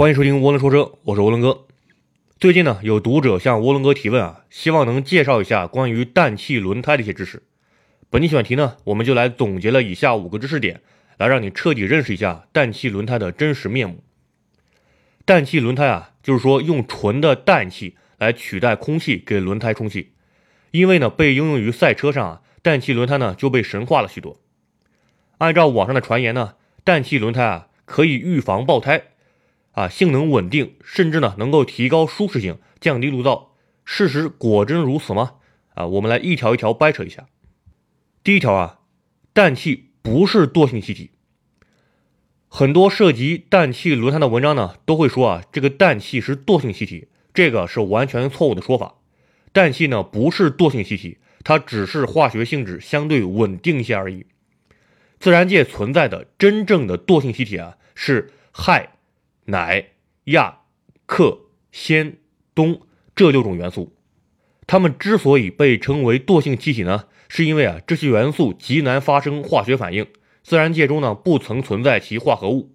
欢迎收听涡轮说车，我是涡轮哥。最近呢，有读者向涡轮哥提问啊，希望能介绍一下关于氮气轮胎的一些知识。本期选题呢，我们就来总结了以下五个知识点，来让你彻底认识一下氮气轮胎的真实面目。氮气轮胎啊，就是说用纯的氮气来取代空气给轮胎充气。因为呢，被应用于赛车上啊，氮气轮胎呢就被神化了许多。按照网上的传言呢，氮气轮胎啊可以预防爆胎。啊，性能稳定，甚至呢能够提高舒适性，降低路噪。事实果真如此吗？啊，我们来一条一条掰扯一下。第一条啊，氮气不是惰性气体。很多涉及氮气轮胎的文章呢，都会说啊，这个氮气是惰性气体，这个是完全错误的说法。氮气呢不是惰性气体，它只是化学性质相对稳定一些而已。自然界存在的真正的惰性气体啊，是氦。氖、氩、氪、氙、氡这六种元素，它们之所以被称为惰性气体呢，是因为啊这些元素极难发生化学反应，自然界中呢不曾存在其化合物。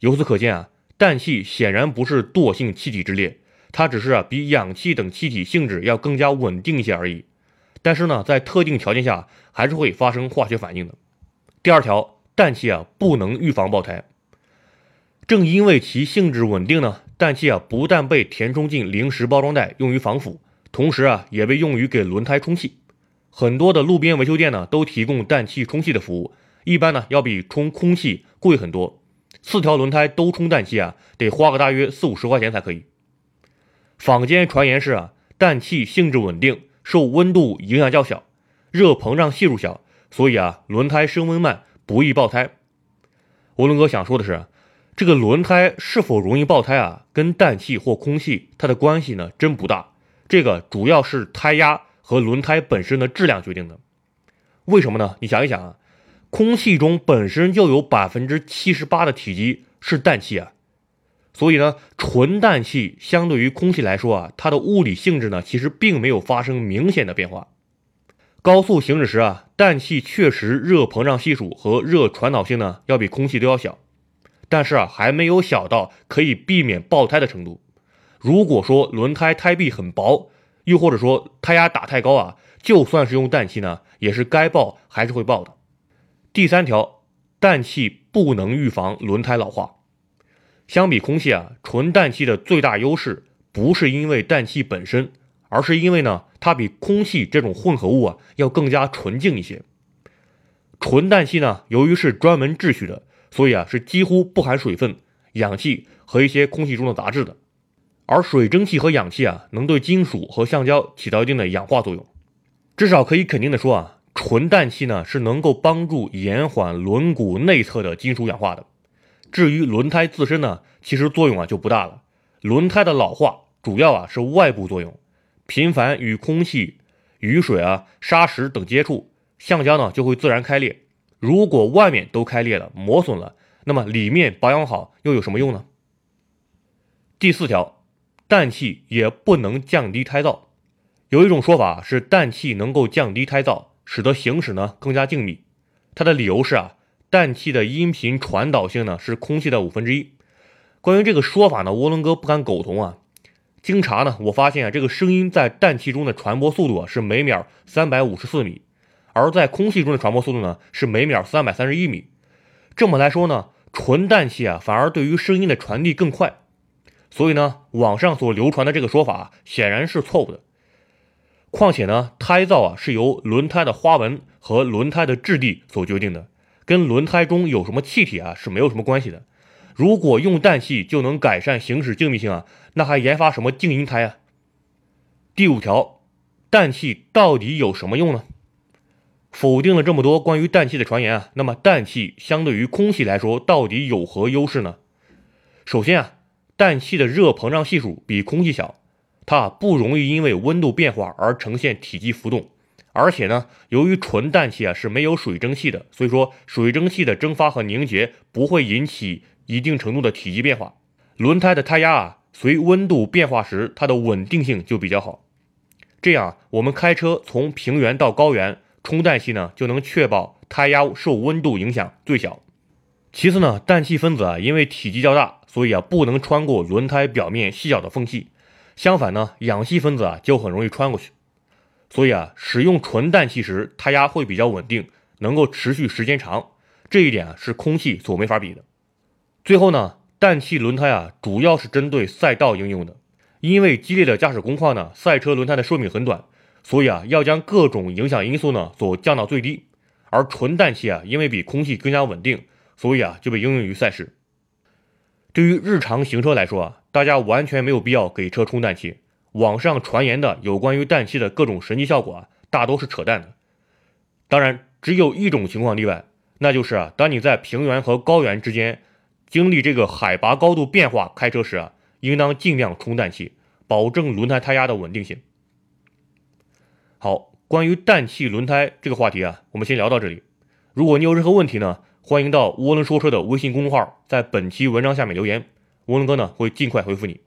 由此可见啊，氮气显然不是惰性气体之列，它只是啊比氧气等气体性质要更加稳定一些而已。但是呢，在特定条件下还是会发生化学反应的。第二条，氮气啊不能预防爆胎。正因为其性质稳定呢，氮气啊不但被填充进零食包装袋用于防腐，同时啊也被用于给轮胎充气。很多的路边维修店呢都提供氮气充气的服务，一般呢要比充空气贵很多。四条轮胎都充氮气啊，得花个大约四五十块钱才可以。坊间传言是啊，氮气性质稳定，受温度影响较小，热膨胀系数小，所以啊轮胎升温慢，不易爆胎。涡轮哥想说的是。这个轮胎是否容易爆胎啊？跟氮气或空气它的关系呢，真不大。这个主要是胎压和轮胎本身的质量决定的。为什么呢？你想一想啊，空气中本身就有百分之七十八的体积是氮气啊，所以呢，纯氮气相对于空气来说啊，它的物理性质呢，其实并没有发生明显的变化。高速行驶时啊，氮气确实热膨胀系数和热传导性呢，要比空气都要小。但是啊，还没有小到可以避免爆胎的程度。如果说轮胎胎壁很薄，又或者说胎压打太高啊，就算是用氮气呢，也是该爆还是会爆的。第三条，氮气不能预防轮胎老化。相比空气啊，纯氮气的最大优势不是因为氮气本身，而是因为呢，它比空气这种混合物啊要更加纯净一些。纯氮气呢，由于是专门制取的。所以啊，是几乎不含水分、氧气和一些空气中的杂质的。而水蒸气和氧气啊，能对金属和橡胶起到一定的氧化作用。至少可以肯定的说啊，纯氮气呢是能够帮助延缓轮毂内侧的金属氧化的。至于轮胎自身呢，其实作用啊就不大了。轮胎的老化主要啊是外部作用，频繁与空气、雨水啊、砂石等接触，橡胶呢就会自然开裂。如果外面都开裂了、磨损了，那么里面保养好又有什么用呢？第四条，氮气也不能降低胎噪。有一种说法是氮气能够降低胎噪，使得行驶呢更加静谧。它的理由是啊，氮气的音频传导性呢是空气的五分之一。关于这个说法呢，涡轮哥不敢苟同啊。经查呢，我发现啊，这个声音在氮气中的传播速度啊是每秒三百五十四米。而在空气中的传播速度呢是每秒三百三十一米，这么来说呢，纯氮气啊反而对于声音的传递更快，所以呢，网上所流传的这个说法显然是错误的。况且呢，胎噪啊是由轮胎的花纹和轮胎的质地所决定的，跟轮胎中有什么气体啊是没有什么关系的。如果用氮气就能改善行驶静谧性啊，那还研发什么静音胎啊？第五条，氮气到底有什么用呢？否定了这么多关于氮气的传言啊，那么氮气相对于空气来说到底有何优势呢？首先啊，氮气的热膨胀系数比空气小，它不容易因为温度变化而呈现体积浮动，而且呢，由于纯氮气啊是没有水蒸气的，所以说水蒸气的蒸发和凝结不会引起一定程度的体积变化。轮胎的胎压啊随温度变化时，它的稳定性就比较好。这样我们开车从平原到高原。充氮气呢，就能确保胎压受温度影响最小。其次呢，氮气分子啊，因为体积较大，所以啊不能穿过轮胎表面细小的缝隙。相反呢，氧气分子啊就很容易穿过去。所以啊，使用纯氮气时，胎压会比较稳定，能够持续时间长。这一点啊是空气所没法比的。最后呢，氮气轮胎啊主要是针对赛道应用的。因为激烈的驾驶工况呢，赛车轮胎的寿命很短，所以啊要将各种影响因素呢所降到最低。而纯氮气啊，因为比空气更加稳定，所以啊就被应用于赛事。对于日常行车来说啊，大家完全没有必要给车充氮气。网上传言的有关于氮气的各种神奇效果啊，大都是扯淡的。当然，只有一种情况例外，那就是啊，当你在平原和高原之间经历这个海拔高度变化开车时啊，应当尽量充氮气，保证轮胎胎压的稳定性。好，关于氮气轮胎这个话题啊，我们先聊到这里。如果你有任何问题呢？欢迎到涡轮说车的微信公众号，在本期文章下面留言，涡轮哥呢会尽快回复你。